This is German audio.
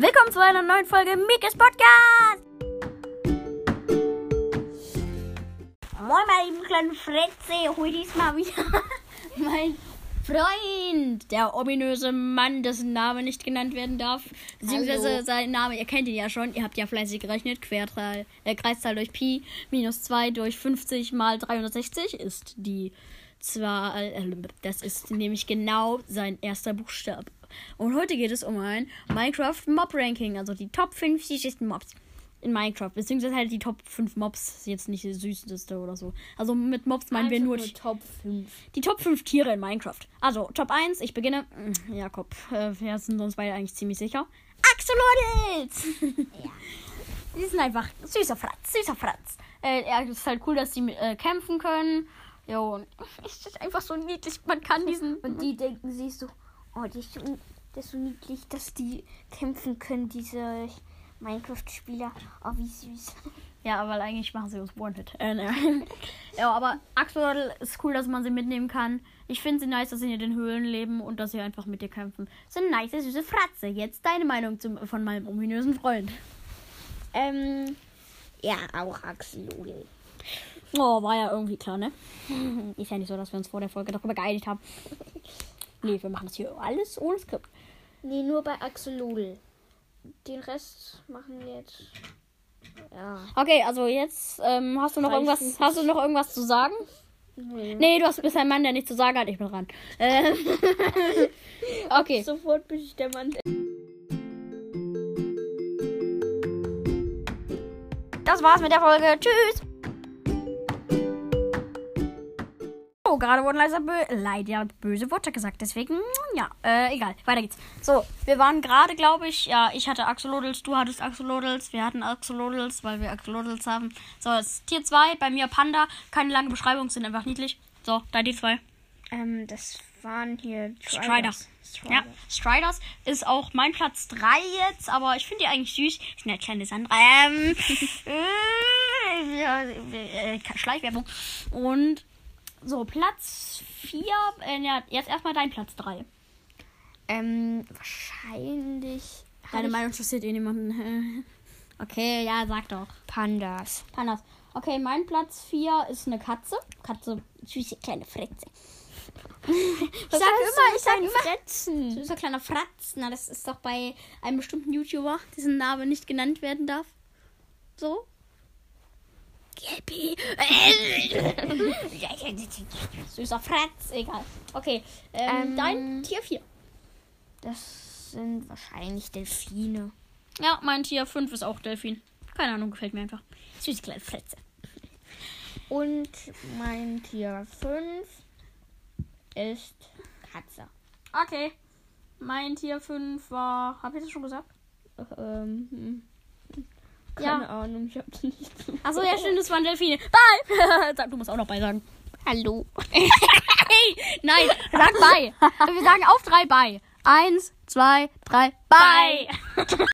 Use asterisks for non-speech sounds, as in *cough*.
Willkommen zu einer neuen Folge Mikes Podcast. Moin, meine lieben kleinen Fretze. Heute ist mal wieder *laughs* mein Freund, der ominöse Mann, dessen Name nicht genannt werden darf. Beziehungsweise Hallo. sein Name, ihr kennt ihn ja schon. Ihr habt ja fleißig gerechnet. Querzahl, äh, Kreiszahl durch Pi minus 2 durch 50 mal 360 ist die Zahl. Äh, das ist nämlich genau sein erster Buchstabe. Und heute geht es um ein Minecraft Mob Ranking, also die Top 5 süßesten Mobs in Minecraft, beziehungsweise halt die Top 5 Mobs, jetzt nicht die süßeste oder so. Also mit Mobs meinen wir nur die, Top 5. die Top 5 Tiere in Minecraft. Also Top 1, ich beginne. Mm, Jakob, äh, wir sind uns beide eigentlich ziemlich sicher. Axolotls! *laughs* ja. Die sind einfach süßer Fratz, süßer Fratz. Äh, ja, es ist halt cool, dass die äh, kämpfen können. Jo, und *laughs* es ist einfach so niedlich. Man kann diesen. Und die denken sich so, oh, das ist, so, das ist so niedlich, dass die kämpfen können, diese Minecraft-Spieler. Oh, wie süß. *laughs* Ja, weil eigentlich machen sie uns One-Hit. Äh, ne. *laughs* ja, aber Axolotl ist cool, dass man sie mitnehmen kann. Ich finde sie nice, dass sie in den Höhlen leben und dass sie einfach mit dir kämpfen. Sind nice, süße Fratze. Jetzt deine Meinung zum, von meinem ominösen Freund. Ähm, ja, auch Axolotl. Oh, war ja irgendwie klar, ne? *laughs* Ist ja nicht so, dass wir uns vor der Folge darüber geeinigt haben. Nee, wir machen das hier alles ohne Skript. Nee, nur bei Axolotl. Den Rest machen wir jetzt. Ja. Okay, also jetzt ähm, hast du noch Drei irgendwas, hast du noch irgendwas zu sagen? Nee. Nee, du hast bist ein Mann, der nichts zu sagen hat. Ich bin dran. Ähm, *laughs* okay. Sofort bin ich der Mann. Das war's mit der Folge. Tschüss. Oh, gerade wurden leider, bö leider böse Worte gesagt. Deswegen, mm, ja, äh, egal. Weiter geht's. So, wir waren gerade, glaube ich, ja, ich hatte Axolotls, du hattest Axolotls, wir hatten Axolotls, weil wir Axolotls haben. So, das ist Tier 2, bei mir Panda. Keine lange Beschreibung, sind einfach niedlich. So, da die zwei. Ähm, das waren hier Striders. Ja, Striders ist auch mein Platz 3 jetzt, aber ich finde die eigentlich süß. Ist eine kleine Sandra. Ähm, *laughs* äh, ja, äh, Schleichwerbung. Und so, Platz 4. Äh, ja, jetzt erstmal dein Platz 3. Ähm, wahrscheinlich. Deine Meinung interessiert eh niemanden. *laughs* Okay, ja, sag doch. Pandas. Pandas. Okay, mein Platz 4 ist eine Katze. Katze, süße kleine Fritze. Ich sag immer, ich sag immer. Fretzen. Süßer kleiner Fratz. Na, das ist doch bei einem bestimmten YouTuber, dessen Name nicht genannt werden darf. So. Gelbi. *laughs* Süßer Fratz, egal. Okay, ähm, Ähm, dein Tier 4. Das sind wahrscheinlich Delfine. Ja, mein Tier 5 ist auch Delfin. Keine Ahnung, gefällt mir einfach. Süße kleine Fratze. Und mein Tier 5 ist Katze. Okay. Mein Tier 5 war. Hab ich das schon gesagt? Ähm, hm. Ja. keine Ahnung, ich habe nicht. Achso, ja, stimmt, das waren Delfine. Bye! *laughs* Sag, du musst auch noch bei sagen. Hallo. Hey, nein, sag bei. *laughs* Wir sagen auf drei bei. Eins, zwei, drei, bei. *laughs*